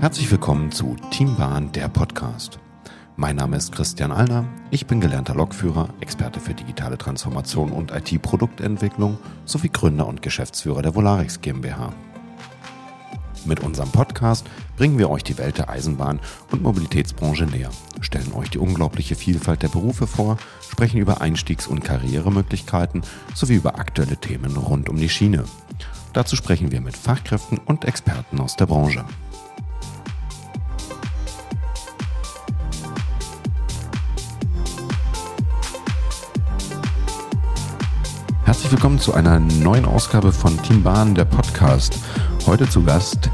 Herzlich willkommen zu Teambahn, der Podcast. Mein Name ist Christian Allner. Ich bin gelernter Lokführer, Experte für digitale Transformation und IT-Produktentwicklung sowie Gründer und Geschäftsführer der Volarix GmbH. Mit unserem Podcast bringen wir euch die Welt der Eisenbahn und Mobilitätsbranche näher, stellen euch die unglaubliche Vielfalt der Berufe vor, sprechen über Einstiegs- und Karrieremöglichkeiten sowie über aktuelle Themen rund um die Schiene. Dazu sprechen wir mit Fachkräften und Experten aus der Branche. Herzlich willkommen zu einer neuen Ausgabe von Team Bahn, der Podcast. Heute zu Gast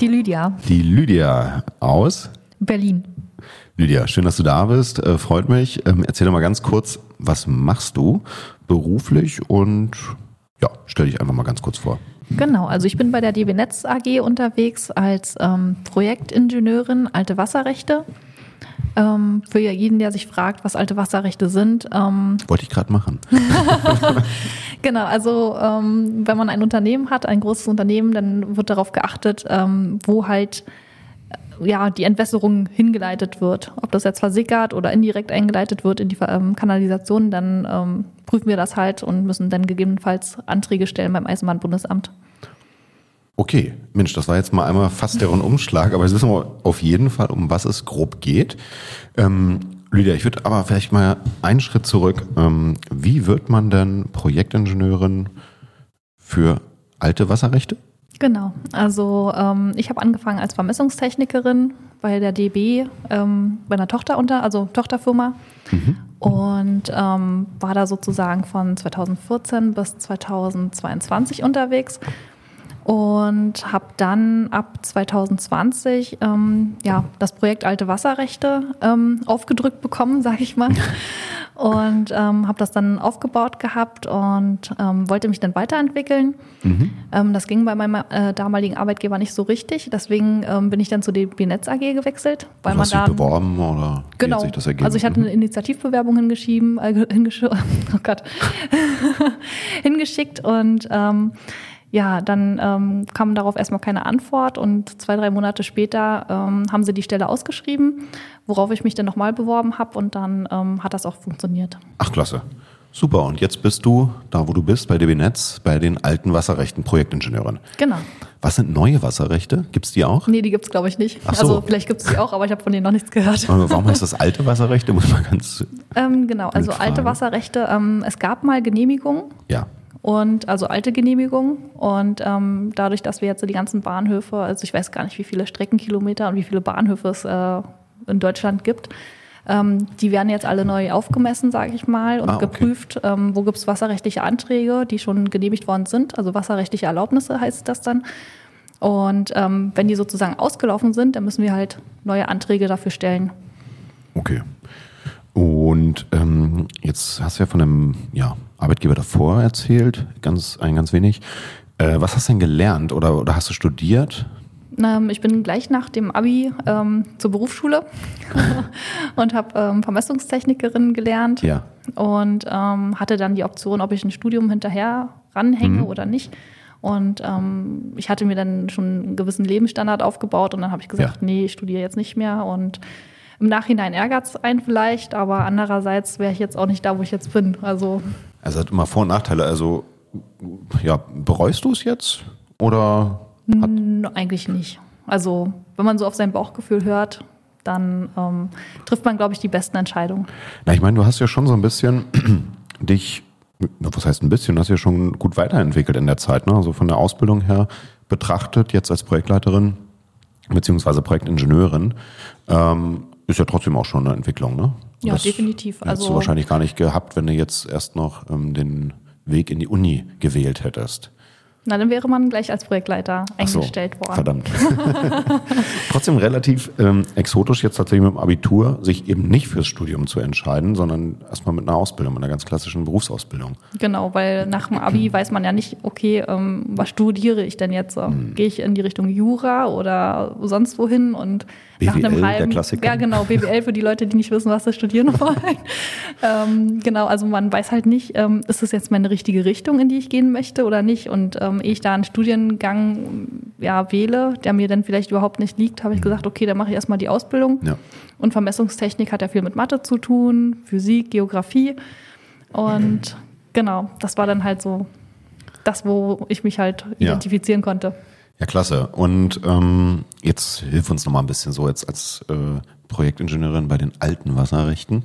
Die Lydia, die Lydia aus Berlin. Lydia. Schön, dass du da bist. Äh, freut mich. Ähm, erzähl doch mal ganz kurz, was machst du beruflich und ja, stell dich einfach mal ganz kurz vor. Genau, also ich bin bei der DB Netz AG unterwegs als ähm, Projektingenieurin alte Wasserrechte. Ähm, für jeden, der sich fragt, was alte Wasserrechte sind. Ähm, Wollte ich gerade machen. genau, also ähm, wenn man ein Unternehmen hat, ein großes Unternehmen, dann wird darauf geachtet, ähm, wo halt äh, ja die Entwässerung hingeleitet wird. Ob das jetzt versickert oder indirekt eingeleitet wird in die ähm, Kanalisation, dann ähm, prüfen wir das halt und müssen dann gegebenenfalls Anträge stellen beim Eisenbahnbundesamt. Okay, Mensch, das war jetzt mal einmal fast der Rundumschlag, aber jetzt wissen wir auf jeden Fall, um was es grob geht. Ähm, Lydia, ich würde aber vielleicht mal einen Schritt zurück. Ähm, wie wird man denn Projektingenieurin für alte Wasserrechte? Genau, also ähm, ich habe angefangen als Vermessungstechnikerin bei der DB, ähm, bei einer Tochter unter, also Tochterfirma und ähm, war da sozusagen von 2014 bis 2022 unterwegs und habe dann ab 2020 ähm, ja, das Projekt Alte Wasserrechte ähm, aufgedrückt bekommen, sage ich mal. Und ähm, habe das dann aufgebaut gehabt und ähm, wollte mich dann weiterentwickeln. Ähm, das ging bei meinem äh, damaligen Arbeitgeber nicht so richtig. Deswegen ähm, bin ich dann zu DB Netz AG gewechselt. Weil du man hast dich da beworben oder Genau. hat sich das ergeben? Also ich hatte Mhm. eine Initiativbewerbung hingeschrieben, äh, hingesch oh Gott, hingeschickt und ja, dann ähm, kam darauf erstmal keine Antwort und zwei, drei Monate später ähm, haben sie die Stelle ausgeschrieben, worauf ich mich dann nochmal beworben habe und dann ähm, hat das auch funktioniert. Ach, klasse. Super. Und jetzt bist du da, wo du bist, bei DB Netz, bei den alten Wasserrechten Projektingenieurin. Genau. Was sind neue Wasserrechte? Gibt's die auch? Nee, die gibt's glaube ich nicht. Ach so. Also vielleicht gibt's die auch, aber ich habe von denen noch nichts gehört. Warum heißt das alte Wasserrechte? Muss man ganz, Ähm, genau, also alte. Wasserrechte, ähm, es gab mal Genehmigungen, ja. Und also alte Genehmigung und ähm, dadurch, dass wir jetzt so die ganzen Bahnhöfe, also ich weiß gar nicht, wie viele Streckenkilometer und wie viele Bahnhöfe es äh, in Deutschland gibt, ähm, die werden jetzt alle neu aufgemessen, sage ich mal, und Ah, okay. geprüft, ähm, wo gibt es wasserrechtliche Anträge, die schon genehmigt worden sind, also wasserrechtliche Erlaubnisse heißt das dann. Und ähm, wenn die sozusagen ausgelaufen sind, dann müssen wir halt neue Anträge dafür stellen. Okay. Und ähm, jetzt hast du ja von einem ja, Arbeitgeber davor erzählt, ganz, ein ganz wenig. Äh, was hast du denn gelernt oder, oder hast du studiert? Ähm, ich bin gleich nach dem Abi ähm, zur Berufsschule und habe ähm, Vermessungstechnikerin gelernt Ja. und ähm, hatte dann die Option, ob ich ein Studium hinterher ranhänge Mhm. oder nicht. Und ähm, ich hatte mir dann schon einen gewissen Lebensstandard aufgebaut und dann habe ich gesagt, Ja. nee, ich studiere jetzt nicht mehr. Und im Nachhinein ärgert es einen vielleicht, aber andererseits wäre ich jetzt auch nicht da, wo ich jetzt bin. Also Also hat immer Vor- und Nachteile. Also ja, bereust du es jetzt? Oder N- Eigentlich nicht. Also, wenn man so auf sein Bauchgefühl hört, dann ähm, trifft man, glaube ich, die besten Entscheidungen. Na, ich meine, du hast ja schon so ein bisschen dich, was heißt ein bisschen, du hast ja schon gut weiterentwickelt in der Zeit, ne? Also von der Ausbildung her betrachtet, jetzt als Projektleiterin beziehungsweise Projektingenieurin, ähm, ist ja trotzdem auch schon eine Entwicklung, ne? Ja, Das definitiv. Hättest Also- du wahrscheinlich gar nicht gehabt, wenn du jetzt erst noch ähm, den Weg in die Uni gewählt hättest. Na, dann wäre man gleich als Projektleiter Ach so, eingestellt worden. Verdammt. Trotzdem relativ ähm, exotisch jetzt tatsächlich mit dem Abitur, sich eben nicht fürs Studium zu entscheiden, sondern erstmal mit einer Ausbildung, mit einer ganz klassischen Berufsausbildung. Genau, weil nach dem Abi weiß man ja nicht, okay, ähm, was studiere ich denn jetzt? Hm. Gehe ich in die Richtung Jura oder sonst wohin? Und nach BWL, einem der halben, Klassiker. Ja, genau, BWL für die Leute, die nicht wissen, was sie studieren wollen. ähm, genau, also man weiß halt nicht, ähm, ist das jetzt meine richtige Richtung, in die ich gehen möchte oder nicht? Und ähm, ehe ich da einen Studiengang ja, wähle, der mir dann vielleicht überhaupt nicht liegt, habe ich gesagt, okay, dann mache ich erstmal die Ausbildung. Ja. Und Vermessungstechnik hat ja viel mit Mathe zu tun, Physik, Geografie. Und genau, das war dann halt so das, wo ich mich halt Ja. identifizieren konnte. Ja, klasse. Und ähm, jetzt hilf uns noch mal ein bisschen so jetzt als äh, Projektingenieurin bei den alten Wasserrechten.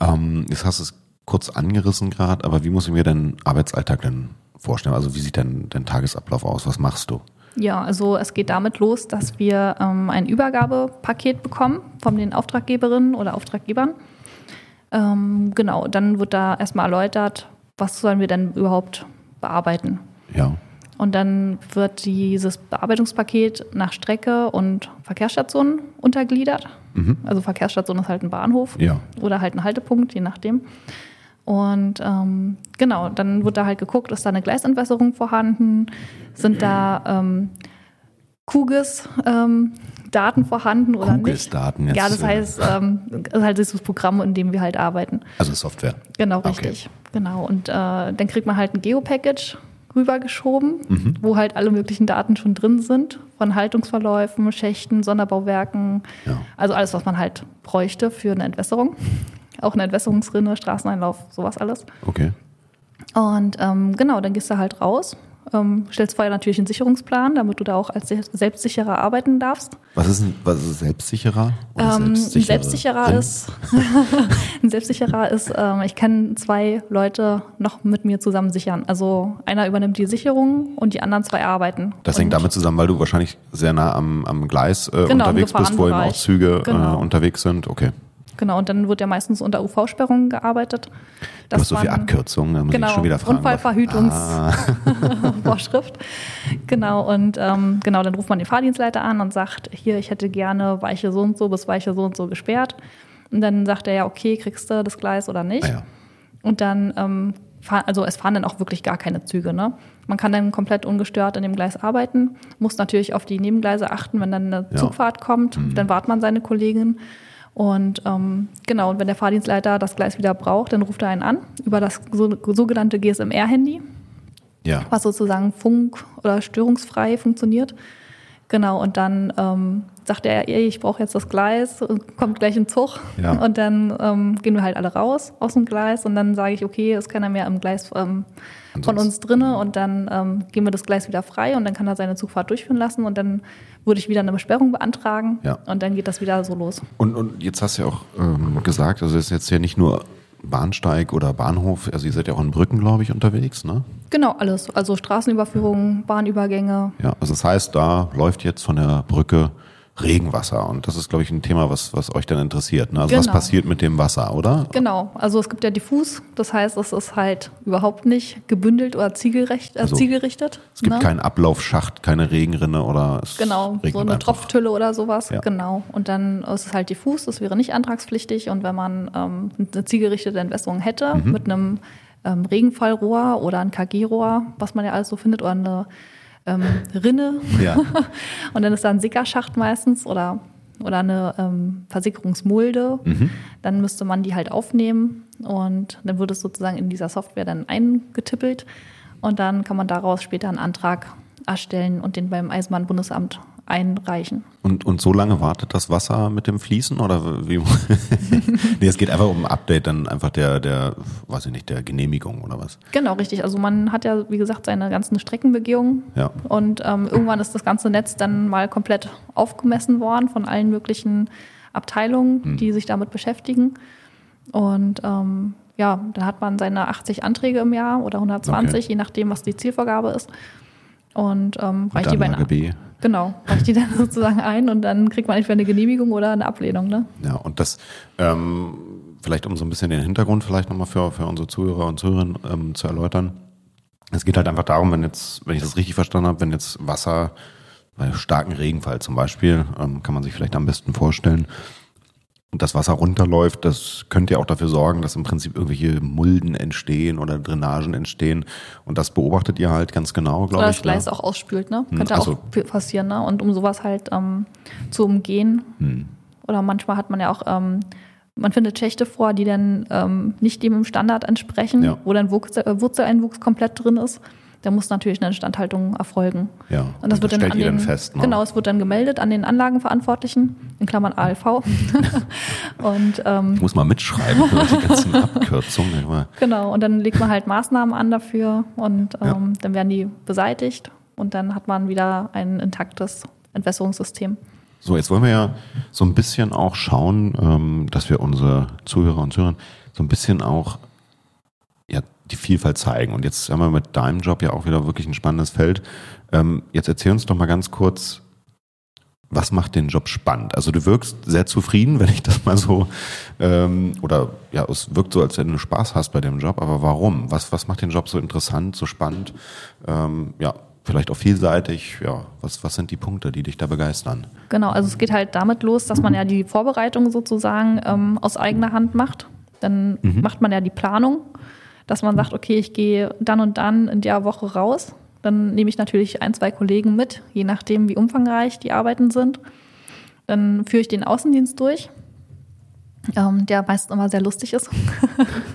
Ähm, jetzt hast du es kurz angerissen gerade, aber wie muss ich mir deinen Arbeitsalltag denn vorstellen? Also wie sieht denn dein Tagesablauf aus? Was machst du? Ja, also es geht damit los, dass wir ähm, ein Übergabepaket bekommen von den Auftraggeberinnen oder Auftraggebern. Ähm, genau, dann wird da erstmal erläutert, was sollen wir denn überhaupt bearbeiten. Ja. Und dann wird dieses Bearbeitungspaket nach Strecke und Verkehrsstation untergliedert. Also Verkehrsstation ist halt ein Bahnhof Ja. oder halt ein Haltepunkt, je nachdem. Und ähm, genau, dann wird da halt geguckt, ist da eine Gleisentwässerung vorhanden, sind da ähm, Kugis ähm, Daten vorhanden oder nicht. Kugelsdaten jetzt. Ja, das heißt, ähm, das ist halt dieses Programm, in dem wir halt arbeiten. Also Software. Genau, Okay. richtig. Genau. Und äh, dann kriegt man halt ein Geo-Package rübergeschoben, Mhm. wo halt alle möglichen Daten schon drin sind, von Haltungsverläufen, Schächten, Sonderbauwerken, Ja. also alles, was man halt bräuchte für eine Entwässerung. Auch eine Entwässerungsrinne, Straßeneinlauf, sowas alles. Okay. Und ähm, genau, dann gehst du halt raus, ähm, stellst vorher natürlich einen Sicherungsplan, damit du da auch als se- selbstsicherer arbeiten darfst. Was ist ein, was ist selbstsicherer? Ähm, ein selbstsichere selbstsicherer ist, ein selbstsicherer ist, ähm, ich kann zwei Leute noch mit mir zusammen sichern. Also einer übernimmt die Sicherung und die anderen zwei arbeiten. Das und hängt damit zusammen, weil du wahrscheinlich sehr nah am, am Gleis äh, Genau, unterwegs bist, wo eben auch. Züge Genau. äh, unterwegs sind. Okay. Genau, und dann wird ja meistens unter UV-Sperrungen gearbeitet. Du hast so viel man- Abkürzungen, da muss Genau, ich schon wieder fragen. Unfallverhütungs- Ah. Genau, und ähm, genau, dann ruft man den Fahrdienstleiter an und sagt, hier, ich hätte gerne Weiche so und so bis Weiche so und so gesperrt. Und dann sagt er ja, okay, kriegst du das Gleis oder nicht? ah ja. Und dann, ähm, fahr, also es fahren dann auch wirklich gar keine Züge. Ne? Man kann dann komplett ungestört an dem Gleis arbeiten, muss natürlich auf die Nebengleise achten, wenn dann eine Ja. Zugfahrt kommt, dann wartet man seine Kollegin. Und ähm, genau, und wenn der Fahrdienstleiter das Gleis wieder braucht, dann ruft er einen an über das so, sogenannte GSMR-Handy, Ja. was sozusagen funk- oder störungsfrei funktioniert. Genau, und dann ähm, sagt er, ey, ich brauche jetzt das Gleis, kommt gleich ein Zug. Ja. Und dann ähm, gehen wir halt alle raus aus dem Gleis und dann sage ich, okay, ist keiner mehr im Gleis ähm, von uns drinne und dann ähm, geben wir das Gleis wieder frei und dann kann er seine Zugfahrt durchführen lassen und dann würde ich wieder eine Besperrung beantragen Ja. und dann geht das wieder so los. Und, und jetzt hast du ja auch ähm, gesagt, also es ist jetzt ja nicht nur Bahnsteig oder Bahnhof, also ihr seid ja auch in Brücken, glaube ich, unterwegs, ne? Genau, alles. Also Straßenüberführungen, Bahnübergänge. Ja, also das heißt, da läuft jetzt von der Brücke Regenwasser und das ist, glaube ich, ein Thema, was, was euch dann interessiert. Ne? Also was Genau. passiert mit dem Wasser, oder? Genau, also es gibt ja diffus, das heißt, es ist halt überhaupt nicht gebündelt oder zielgerecht, äh, Also, zielgerichtet. Es gibt ne? keinen Ablaufschacht, keine Regenrinne oder es Genau, so eine einfach. Tropftülle oder sowas. Ja. Genau. Und dann ist es halt diffus, das wäre nicht antragspflichtig. Und wenn man ähm, eine zielgerichtete Entwässerung hätte Mhm. mit einem ähm, Regenfallrohr oder ein KG-Rohr, was man ja alles so findet, oder eine ähm, Rinne Ja. und dann ist da ein Sickerschacht meistens oder, oder eine ähm, Versickerungsmulde. Mhm. Dann müsste man die halt aufnehmen und dann wird es sozusagen in dieser Software dann eingetippelt und dann kann man daraus später einen Antrag erstellen und den beim Eisenbahnbundesamt einreichen. Und, und so lange wartet das Wasser mit dem Fließen oder wie? nee, es geht einfach um ein Update dann einfach der, der, weiß ich nicht, der Genehmigung oder was? Genau, richtig. Also man hat ja, wie gesagt, seine ganzen Streckenbegehungen Ja. und ähm, irgendwann ist das ganze Netz dann mal komplett aufgemessen worden von allen möglichen Abteilungen, die sich damit beschäftigen. Und ähm, ja, dann hat man seine 80 Anträge im Jahr oder 120, Okay. je nachdem, was die Zielvorgabe ist. Und ähm, reicht die bei B. Genau, reicht die dann sozusagen ein und dann kriegt man entweder eine Genehmigung oder eine Ablehnung. Ne? Ja, und das, ähm, vielleicht um so ein bisschen den Hintergrund vielleicht nochmal für, für unsere Zuhörer und Zuhörerinnen ähm, zu erläutern. Es geht halt einfach darum, wenn jetzt, wenn ich das richtig verstanden habe, wenn jetzt Wasser bei starken Regenfall zum Beispiel, ähm, kann man sich vielleicht am besten vorstellen, und das Wasser runterläuft, das könnte ja auch dafür sorgen, dass im Prinzip irgendwelche Mulden entstehen oder Drainagen entstehen. Und das beobachtet ihr halt ganz genau, glaube Oder ich. das Gleis ne? auch ausspült, ne? Hm, Könnte also- auch passieren, ne? Und um sowas halt ähm, zu umgehen. Hm. Oder manchmal hat man ja auch, ähm, man findet Schächte vor, die dann ähm, nicht dem Standard entsprechen, Ja. wo dann Wurzel, äh, Wurzeleinwuchs komplett drin ist. Da muss natürlich eine Instandhaltung erfolgen. Ja, Und das und das wird dann stellt an ihr den, dann fest, ne? Genau, es wird dann gemeldet an den Anlagenverantwortlichen, in Klammern ALV. und ähm, Ich muss mal mitschreiben, die ganzen Abkürzungen. Immer. genau, und dann legt man halt Maßnahmen an dafür und ähm, Ja. dann werden die beseitigt und dann hat man wieder ein intaktes Entwässerungssystem. So, jetzt wollen wir ja so ein bisschen auch schauen, ähm, dass wir unsere Zuhörer und Zuhörer so ein bisschen auch die Vielfalt zeigen. Und jetzt haben wir mit deinem Job ja auch wieder wirklich ein spannendes Feld. Ähm, jetzt erzähl uns doch mal ganz kurz, was macht den Job spannend? Also du wirkst sehr zufrieden, wenn ich das mal so, ähm, oder ja, es wirkt so, als wenn du Spaß hast bei dem Job, aber warum? Was, was macht den Job so interessant, so spannend? Ähm, ja, vielleicht auch vielseitig. Ja, was, was sind die Punkte, die dich da begeistern? Genau, also es geht halt damit los, dass man ja die Vorbereitung sozusagen ähm, aus eigener Hand macht. Dann macht man ja die Planung, dass man sagt, okay, ich gehe dann und dann in der Woche raus. Dann nehme ich natürlich ein, zwei Kollegen mit, je nachdem, wie umfangreich die Arbeiten sind. Dann führe ich den Außendienst durch, ähm, der meistens immer sehr lustig ist.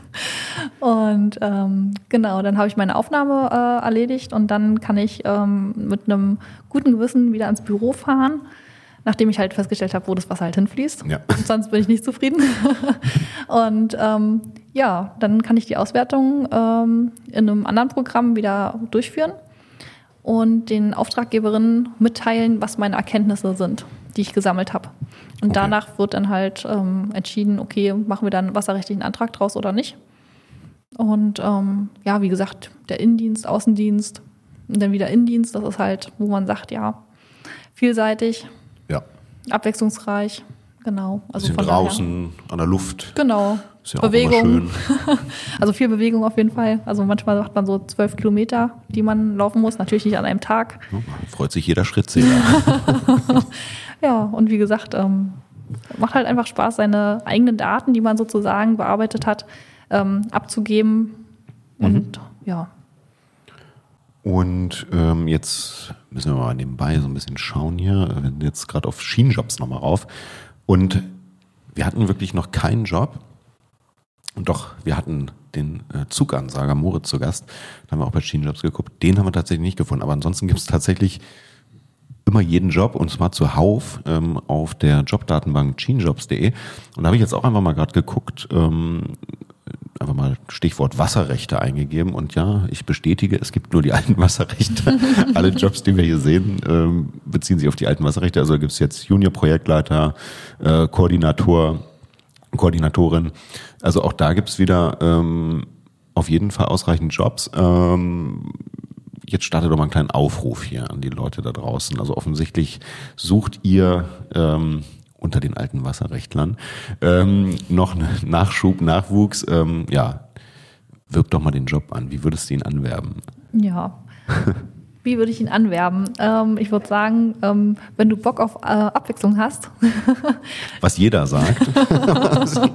und ähm, genau, dann habe ich meine Aufnahme äh, erledigt und dann kann ich ähm, mit einem guten Gewissen wieder ins Büro fahren, nachdem ich halt festgestellt habe, wo das Wasser halt hinfließt. Ja. Sonst bin ich nicht zufrieden. und ähm, ja, dann kann ich die Auswertung ähm, in einem anderen Programm wieder durchführen und den Auftraggeberinnen mitteilen, was meine Erkenntnisse sind, die ich gesammelt habe. Und Okay. danach wird dann halt ähm, entschieden, okay, machen wir dann einen wasserrechtlichen Antrag draus oder nicht. Und ähm, ja, wie gesagt, der Innendienst, Außendienst und dann wieder Innendienst, das ist halt, wo man sagt, ja, vielseitig, Ja. abwechslungsreich, genau. Also Bisschen von daher- draußen, an der Luft. Genau. Ist ja Bewegung. Also viel Bewegung auf jeden Fall. Also manchmal macht man so zwölf Kilometer, die man laufen muss. Natürlich nicht an einem Tag. Ja, Freut sich jeder Schrittzähler. Ja, und wie gesagt, ähm, macht halt einfach Spaß, seine eigenen Daten, die man sozusagen bearbeitet hat, ähm, abzugeben. Und ja, Und ähm, jetzt müssen wir mal nebenbei so ein bisschen schauen hier. Wir sind jetzt gerade auf Schienenjobs nochmal rauf. Und wir hatten wirklich noch keinen Job. Und doch, wir hatten den äh, Zugansager Moritz zu Gast. Da haben wir auch bei Schienenjobs geguckt. Den haben wir tatsächlich nicht gefunden. Aber ansonsten gibt es tatsächlich immer jeden Job und zwar zuhauf ähm, auf der Jobdatenbank chinjobs.de. Und da habe ich jetzt auch einfach mal gerade geguckt, ähm, einfach mal Stichwort Wasserrechte eingegeben und ja, ich bestätige, es gibt nur die alten Wasserrechte. Alle Jobs, die wir hier sehen, ähm, beziehen sich auf die alten Wasserrechte. Also gibt es jetzt Junior-Projektleiter, äh, Koordinator, Koordinatorin. Also auch da gibt es wieder ähm, auf jeden Fall ausreichend Jobs. Ähm, jetzt startet doch mal einen kleinen Aufruf hier an die Leute da draußen. Also offensichtlich sucht ihr ähm, unter den alten Wasserrechtlern ähm, noch einen Nachschub, Nachwuchs. Ähm, ja, wirb doch mal den Job an. Wie würdest du ihn anwerben? ja. Wie würde ich ihn anwerben? Ähm, ich würde sagen, ähm, wenn du Bock auf äh, Abwechslung hast, Was jeder sagt.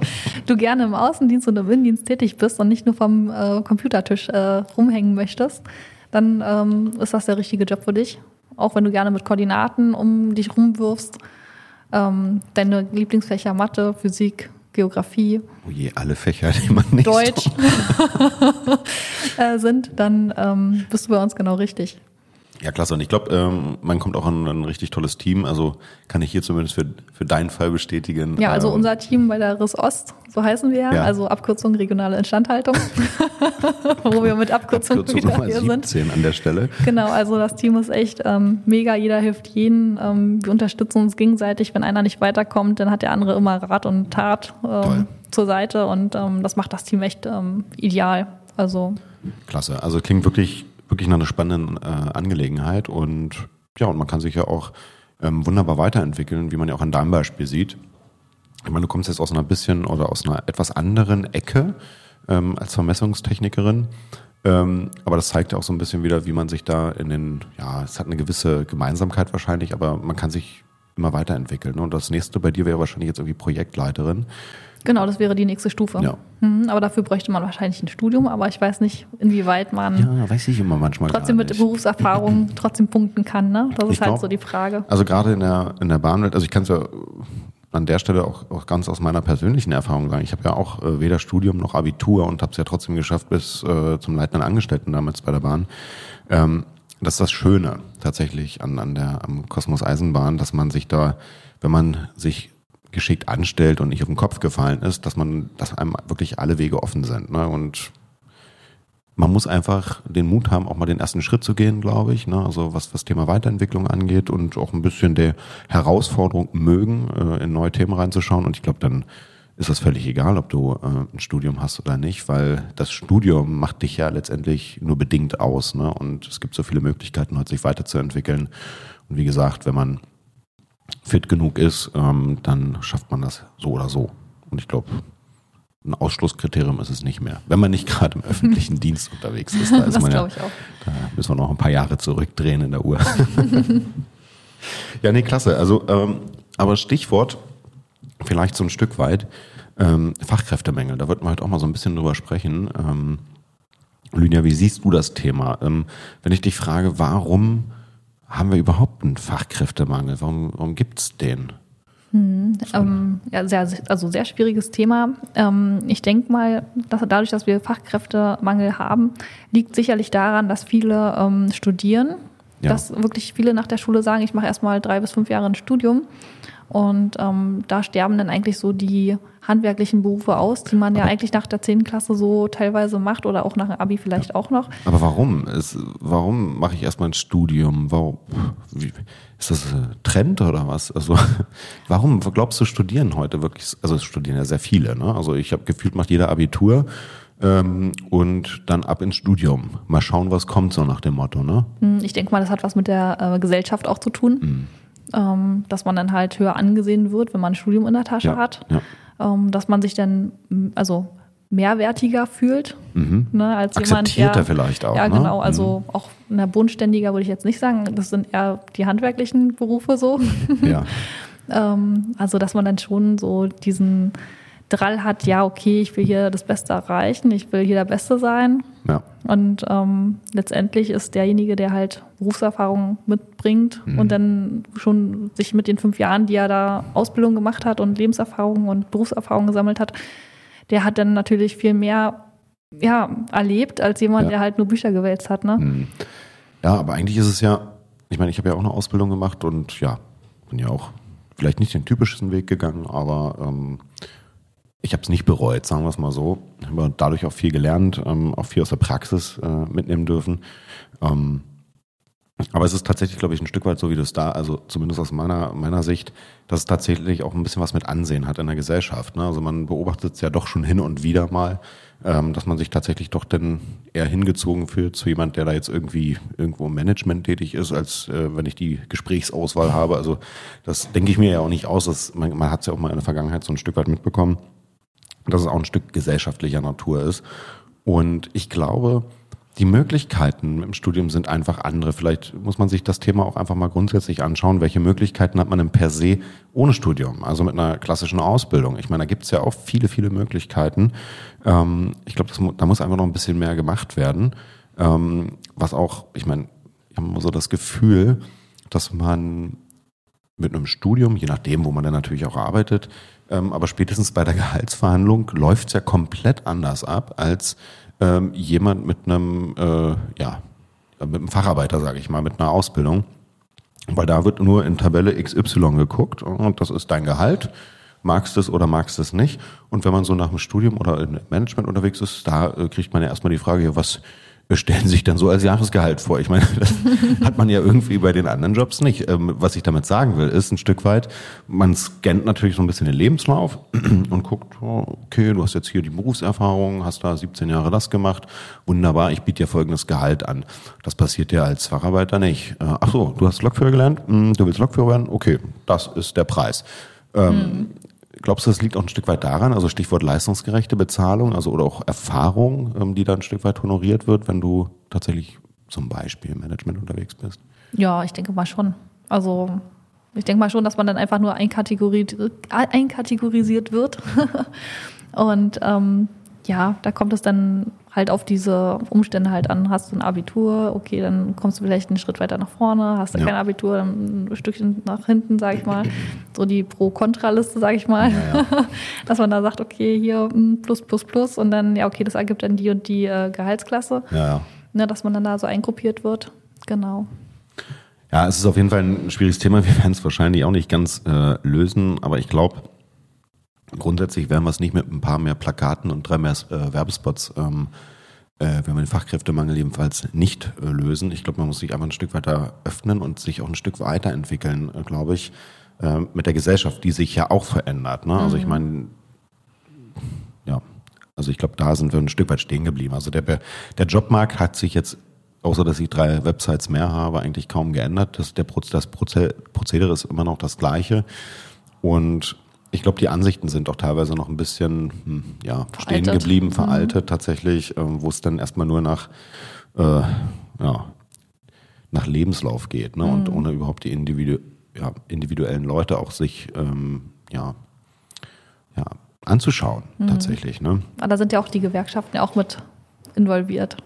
du gerne im Außendienst und im Innendienst tätig bist und nicht nur vom äh, Computertisch äh, rumhängen möchtest, dann ähm, ist das der richtige Job für dich. Auch wenn du gerne mit koordinaten um dich rumwirfst. Ähm, deine Lieblingsfächer Mathe, Physik, Geografie, Oh je, alle Fächer, die man nicht Deutsch äh, sind, dann ähm, bist du bei uns genau richtig. Ja, klasse. Und ich glaube, ähm, man kommt auch an ein richtig tolles Team. Also kann ich hier zumindest für, für deinen Fall bestätigen. Ja, also ähm, unser Team bei der RIS Ost, so heißen wir ja, also Abkürzung regionale Instandhaltung, wo wir mit Abkürzung, Abkürzung wieder Nummer hier sind. 17 an der Stelle. Genau, also das Team ist echt ähm, mega, jeder hilft jeden, ähm, wir unterstützen uns gegenseitig, wenn einer nicht weiterkommt, dann hat der andere immer Rat und Tat ähm, zur Seite und ähm, das macht das Team echt ideal. Also Klasse. Also klingt wirklich, wirklich nach einer spannenden äh, Angelegenheit und ja, und man kann sich ja auch ähm, wunderbar weiterentwickeln, wie man ja auch an deinem Beispiel sieht. Ich meine, du kommst jetzt aus einer bisschen oder aus einer etwas anderen Ecke ähm, als Vermessungstechnikerin. Ähm, aber das zeigt ja auch so ein bisschen wieder, wie man sich da in den, ja, es hat eine gewisse Gemeinsamkeit wahrscheinlich, aber man kann sich immer weiterentwickeln. Ne? Und das nächste bei dir wäre wahrscheinlich jetzt irgendwie Projektleiterin. Genau, das wäre die nächste Stufe. Ja. Mhm, aber dafür bräuchte man wahrscheinlich ein Studium, aber ich weiß nicht, inwieweit man Ja, weiß ich immer manchmal trotzdem mit. Berufserfahrung trotzdem punkten kann. Ne? Das ist Ich halt glaub- so die Frage. Also gerade in der, in der Bahnwelt, also ich kann es ja an der Stelle auch, auch ganz aus meiner persönlichen Erfahrung sagen. Ich habe ja auch äh, weder Studium noch Abitur und habe es ja trotzdem geschafft bis äh, zum leitenden Angestellten damals bei der Bahn. Ähm, das ist das Schöne tatsächlich an, an der am Kosmos Eisenbahn, dass man sich da, wenn man sich geschickt anstellt und nicht auf den Kopf gefallen ist, dass man, dass einem wirklich alle Wege offen sind. Ne? Und man muss einfach den Mut haben, auch mal den ersten Schritt zu gehen, glaube ich. Ne? Also was das Thema Weiterentwicklung angeht und auch ein bisschen der Herausforderung mögen, äh, in neue Themen reinzuschauen. Und ich glaube, dann ist das völlig egal, ob du äh, ein Studium hast oder nicht, weil das Studium macht dich ja letztendlich nur bedingt aus. Ne? Und es gibt so viele Möglichkeiten, sich weiterzuentwickeln. Und wie gesagt, wenn man fit genug ist, ähm, dann schafft man das so oder so. Und ich glaube, ein Ausschlusskriterium ist es nicht mehr. Wenn man nicht gerade im öffentlichen Dienst unterwegs ist. Da ist das man ja, ich auch. Da müssen wir noch ein paar Jahre zurückdrehen in der Uhr. ja, nee, klasse. Also, ähm, aber Stichwort vielleicht so ein Stück weit ähm, Fachkräftemängel. Da wollten wir heute auch mal so ein bisschen drüber sprechen. Ähm, Lydia, wie siehst du das Thema? Ähm, wenn ich dich frage, warum haben wir überhaupt einen Fachkräftemangel? Warum, warum gibt es den? Hm, ähm, ja, sehr, also sehr schwieriges Thema. Ähm, ich denke mal, dass dadurch, dass wir Fachkräftemangel haben, liegt sicherlich daran, dass viele ähm, studieren. Ja. Dass wirklich viele nach der Schule sagen, ich mache erstmal drei bis fünf Jahre ein Studium. Und ähm, da sterben dann eigentlich so die handwerklichen Berufe aus, die man ja eigentlich nach der 10. Klasse so teilweise macht oder auch nach dem Abi vielleicht ja. auch noch. Aber warum? Es, warum mache ich erstmal ein Studium? Warum, wie, ist das ein Trend oder was? Also warum glaubst du studieren heute wirklich? Also es studieren ja sehr viele. Ne? Also ich habe gefühlt macht jeder Abitur ähm, und dann ab ins Studium. Mal schauen, was kommt so nach dem Motto. Ne? Hm, ich denke mal, das hat was mit der äh, Gesellschaft auch zu tun. Mhm. Ähm, dass man dann halt höher angesehen wird, wenn man ein Studium in der Tasche ja, hat. Ja. Ähm, dass man sich dann, also mehrwertiger fühlt. Mhm. Ne, als jemand, der, vielleicht auch. Ja, ne? genau. Also mhm. auch eine Bodenständiger würde ich jetzt nicht sagen. Das sind eher die handwerklichen Berufe so. Ja. ähm, also, dass man dann schon so diesen Drall hat, ja, okay, ich will hier das Beste erreichen, ich will hier der Beste sein. Ja. Und ähm, letztendlich ist derjenige, der halt Berufserfahrung mitbringt mhm. und dann schon sich mit den fünf Jahren, die er da Ausbildung gemacht hat und Lebenserfahrung und Berufserfahrung gesammelt hat, der hat dann natürlich viel mehr ja, erlebt als jemand, ja. der halt nur Bücher gewälzt hat. Ne? Mhm. Ja, aber eigentlich ist es ja, ich meine, ich habe ja auch eine Ausbildung gemacht und ja, bin ja auch vielleicht nicht den typischsten Weg gegangen, aber ähm, ich habe es nicht bereut, sagen wir es mal so. Ich habe dadurch auch viel gelernt, ähm, auch viel aus der Praxis äh, mitnehmen dürfen. Ähm, aber es ist tatsächlich, glaube ich, ein Stück weit so, wie du es da, also zumindest aus meiner, meiner Sicht, dass es tatsächlich auch ein bisschen was mit Ansehen hat in der Gesellschaft. Ne? Also man beobachtet es ja doch schon hin und wieder mal, ähm, dass man sich tatsächlich doch dann eher hingezogen fühlt zu jemand, der da jetzt irgendwie irgendwo im Management tätig ist, als äh, wenn ich die Gesprächsauswahl habe. Also das denke ich mir ja auch nicht aus. Dass man man hat es ja auch mal in der Vergangenheit so ein Stück weit mitbekommen, dass es auch ein Stück gesellschaftlicher Natur ist. Und ich glaube, die Möglichkeiten im Studium sind einfach andere. Vielleicht muss man sich das Thema auch einfach mal grundsätzlich anschauen. Welche Möglichkeiten hat man denn per se ohne Studium, also mit einer klassischen Ausbildung? Ich meine, da gibt es ja auch viele, viele Möglichkeiten. Ähm, ich glaube, da muss einfach noch ein bisschen mehr gemacht werden. Ähm, was auch, ich meine, ich habe immer so das Gefühl, dass man mit einem Studium, je nachdem, wo man dann natürlich auch arbeitet, ähm, aber spätestens bei der Gehaltsverhandlung läuft es ja komplett anders ab als ähm, jemand mit einem, äh, ja, mit einem Facharbeiter, sage ich mal, mit einer Ausbildung. Weil da wird nur in Tabelle XY geguckt und das ist dein Gehalt. Magst es oder magst es nicht? Und wenn man so nach dem Studium oder im Management unterwegs ist, da äh, kriegt man ja erstmal die Frage, ja, was, stellen sich dann so als Jahresgehalt vor. Ich meine, das hat man ja irgendwie bei den anderen Jobs nicht. Ähm, was ich damit sagen will, ist ein Stück weit, man scannt natürlich so ein bisschen den Lebenslauf und guckt, oh, okay, du hast jetzt hier die Berufserfahrung, hast da 17 Jahre das gemacht, wunderbar, ich biete dir folgendes Gehalt an. Das passiert dir als Facharbeiter nicht. Äh, ach so, du hast Lokführer gelernt, hm, du willst Lokführer werden, okay, das ist der Preis. Mhm. Glaubst du, das liegt auch ein Stück weit daran, also Stichwort leistungsgerechte Bezahlung, also oder auch Erfahrung, ähm, die da ein Stück weit honoriert wird, wenn du tatsächlich zum Beispiel im Management unterwegs bist? Ja, ich denke mal schon. Also ich denke mal schon, dass man dann einfach nur einkategorisiert, einkategorisiert wird. Und ähm, ja, da kommt es dann halt auf diese Umstände halt an. Hast du ein Abitur, okay, dann kommst du vielleicht einen Schritt weiter nach vorne. Hast du ja. kein Abitur, dann ein Stückchen nach hinten, sag ich mal. So die Pro-Kontra-Liste, sag ich mal. Ja, ja. Dass man da sagt, okay, hier hm, plus, plus, plus und dann, ja, okay, das ergibt dann die und die äh, Gehaltsklasse. Ja. Ne, dass man dann da so eingruppiert wird. Genau. Ja, es ist auf jeden Fall ein schwieriges Thema. Wir werden es wahrscheinlich auch nicht ganz äh, lösen, aber ich glaube, Grundsätzlich werden wir es nicht mit ein paar mehr Plakaten und drei mehr äh, Werbespots, ähm, äh, wenn wir den Fachkräftemangel jedenfalls nicht äh, lösen. Ich glaube, man muss sich einfach ein Stück weiter öffnen und sich auch ein Stück weiterentwickeln, äh, glaube ich, äh, mit der Gesellschaft, die sich ja auch verändert. Ne? Mhm. Also ich mhm. meine, ja, also ich glaube, da sind wir ein Stück weit stehen geblieben. Also der, der Jobmarkt hat sich jetzt außer dass ich drei Websites mehr habe, eigentlich kaum geändert. Das, der das Prozedere ist immer noch das gleiche. Und ich glaube, die Ansichten sind auch teilweise noch ein bisschen hm, ja, stehen geblieben, mhm. veraltet mhm. tatsächlich, ähm, wo es dann erstmal nur nach, äh, ja, nach Lebenslauf geht ne? Mhm. und ohne überhaupt die individu ja, individuellen Leute auch sich ähm, ja, ja, anzuschauen mhm. tatsächlich. Ne? Aber da sind ja auch die Gewerkschaften ja auch mit involviert.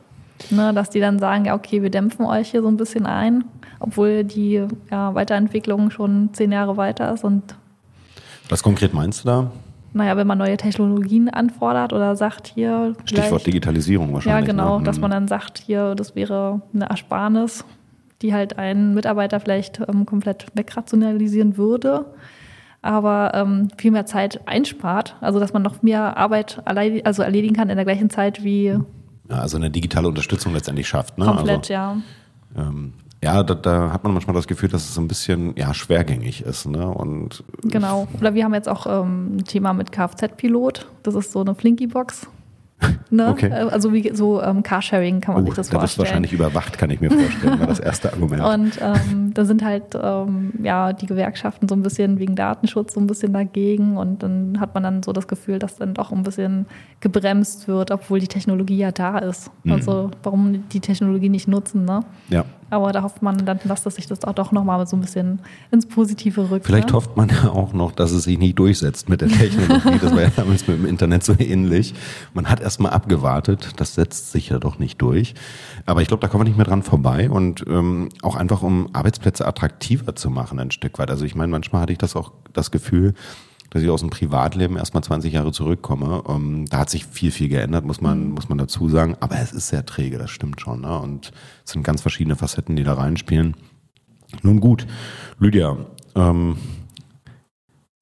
Ne, dass die dann sagen, ja, okay, wir dämpfen euch hier so ein bisschen ein, obwohl die ja, Weiterentwicklung schon zehn Jahre weiter ist und was konkret meinst du da? Naja, wenn man neue Technologien anfordert oder sagt hier. Stichwort Digitalisierung wahrscheinlich. Ja, genau, ne? dass mhm. man dann sagt, hier, das wäre eine Ersparnis, die halt einen Mitarbeiter vielleicht ähm, komplett wegrationalisieren würde, aber ähm, viel mehr Zeit einspart. Also, dass man noch mehr Arbeit also erledigen kann in der gleichen Zeit wie. Ja, also eine digitale Unterstützung letztendlich schafft. Ne? Komplett, also, ja. Ähm, ja, da, da hat man manchmal das Gefühl, dass es so ein bisschen ja, schwergängig ist. Ne? Und genau. Oder wir haben jetzt auch ähm, ein Thema mit Kfz-Pilot. Das ist so eine Flinky-Box. Ne? Okay. Äh, also wie so ähm, Carsharing kann man oh, sich das vorstellen. Das ist wahrscheinlich überwacht, kann ich mir vorstellen, war das erste Argument. Und ähm, da sind halt ähm, ja die Gewerkschaften so ein bisschen wegen Datenschutz so ein bisschen dagegen und dann hat man dann so das Gefühl, dass dann doch ein bisschen gebremst wird, obwohl die Technologie ja da ist. Mhm. Also warum die Technologie nicht nutzen, ne? Ja. Aber da hofft man dann, dass sich das auch doch nochmal so ein bisschen ins Positive rückt. Vielleicht ne? hofft man ja auch noch, dass es sich nicht durchsetzt mit der Technologie. das war ja damals mit dem Internet so ähnlich. Man hat erstmal abgewartet, das setzt sich ja doch nicht durch. Aber ich glaube, da kommen wir nicht mehr dran vorbei. Und ähm, auch einfach, um Arbeitsplätze attraktiver zu machen, ein Stück weit. Also ich meine, manchmal hatte ich das auch das Gefühl, dass ich aus dem Privatleben erstmal 20 Jahre zurückkomme. Ähm, da hat sich viel, viel geändert, muss man, mhm. muss man dazu sagen. Aber es ist sehr träge, das stimmt schon. Ne? Und es sind ganz verschiedene Facetten, die da reinspielen. Nun gut, Lydia, ähm,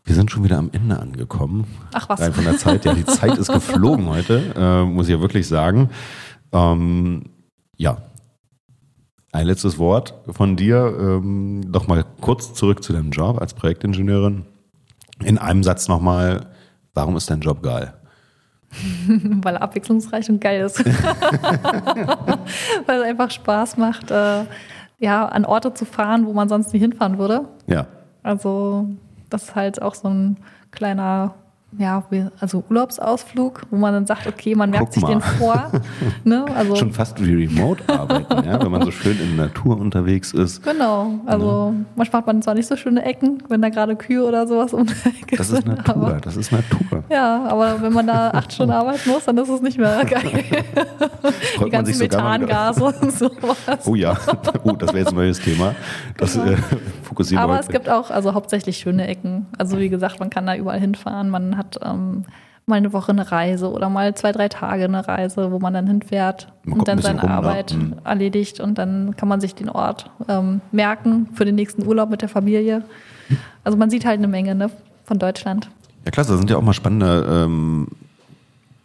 wir sind schon wieder am Ende angekommen. Ach was. Rein von der Zeit. Ja, die Zeit ist geflogen heute, äh, muss ich ja wirklich sagen. Ähm, ja, ein letztes Wort von dir. Ähm, noch mal kurz zurück zu deinem Job als Projektingenieurin. In einem Satz nochmal, warum ist dein Job geil? Weil er abwechslungsreich und geil ist. Weil es einfach Spaß macht, äh, ja, an Orte zu fahren, wo man sonst nicht hinfahren würde. Ja. Also, das ist halt auch so ein kleiner ja, also Urlaubsausflug, wo man dann sagt, okay, man merkt sich den vor. Ne? Also Schon fast wie Remote-Arbeiten, ja, wenn man so schön in der Natur unterwegs ist. Genau, also ja. manchmal hat man zwar nicht so schöne Ecken, wenn da gerade Kühe oder sowas um Das ist Natur, aber, das ist Natur. Ja, aber wenn man da acht Stunden arbeiten muss, dann ist es nicht mehr geil. Die ganzen Methangase und sowas. Oh ja, oh, das wäre jetzt ein neues Thema. Das genau. äh, fokussieren Aber es gibt auch also hauptsächlich schöne Ecken. Also wie gesagt, man kann da überall hinfahren, man hat ähm, mal eine Woche eine Reise oder mal zwei, drei Tage eine Reise, wo man dann hinfährt man und dann seine rum? Arbeit ne? erledigt und dann kann man sich den Ort ähm, merken für den nächsten Urlaub mit der Familie. Also man sieht halt eine Menge ne, von Deutschland. Ja, klasse, das sind ja auch mal spannende ähm,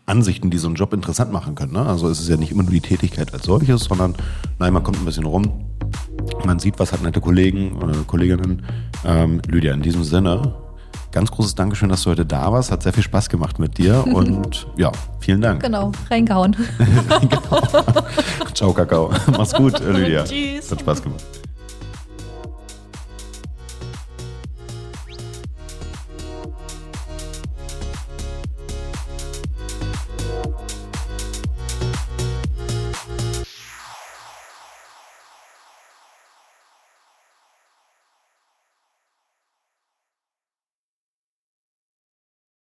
Ansichten, die so einen Job interessant machen können. Ne? Also es ist ja nicht immer nur die Tätigkeit als solches, sondern nein, man kommt ein bisschen rum, man sieht, was hat nette Kollegen oder Kolleginnen. Ähm, Lydia, in diesem Sinne, Ganz großes Dankeschön, dass du heute da warst. Hat sehr viel Spaß gemacht mit dir und ja, vielen Dank. Genau, reingehauen. Ciao, Kakao. Mach's gut, Lydia. Tschüss. Hat Spaß gemacht.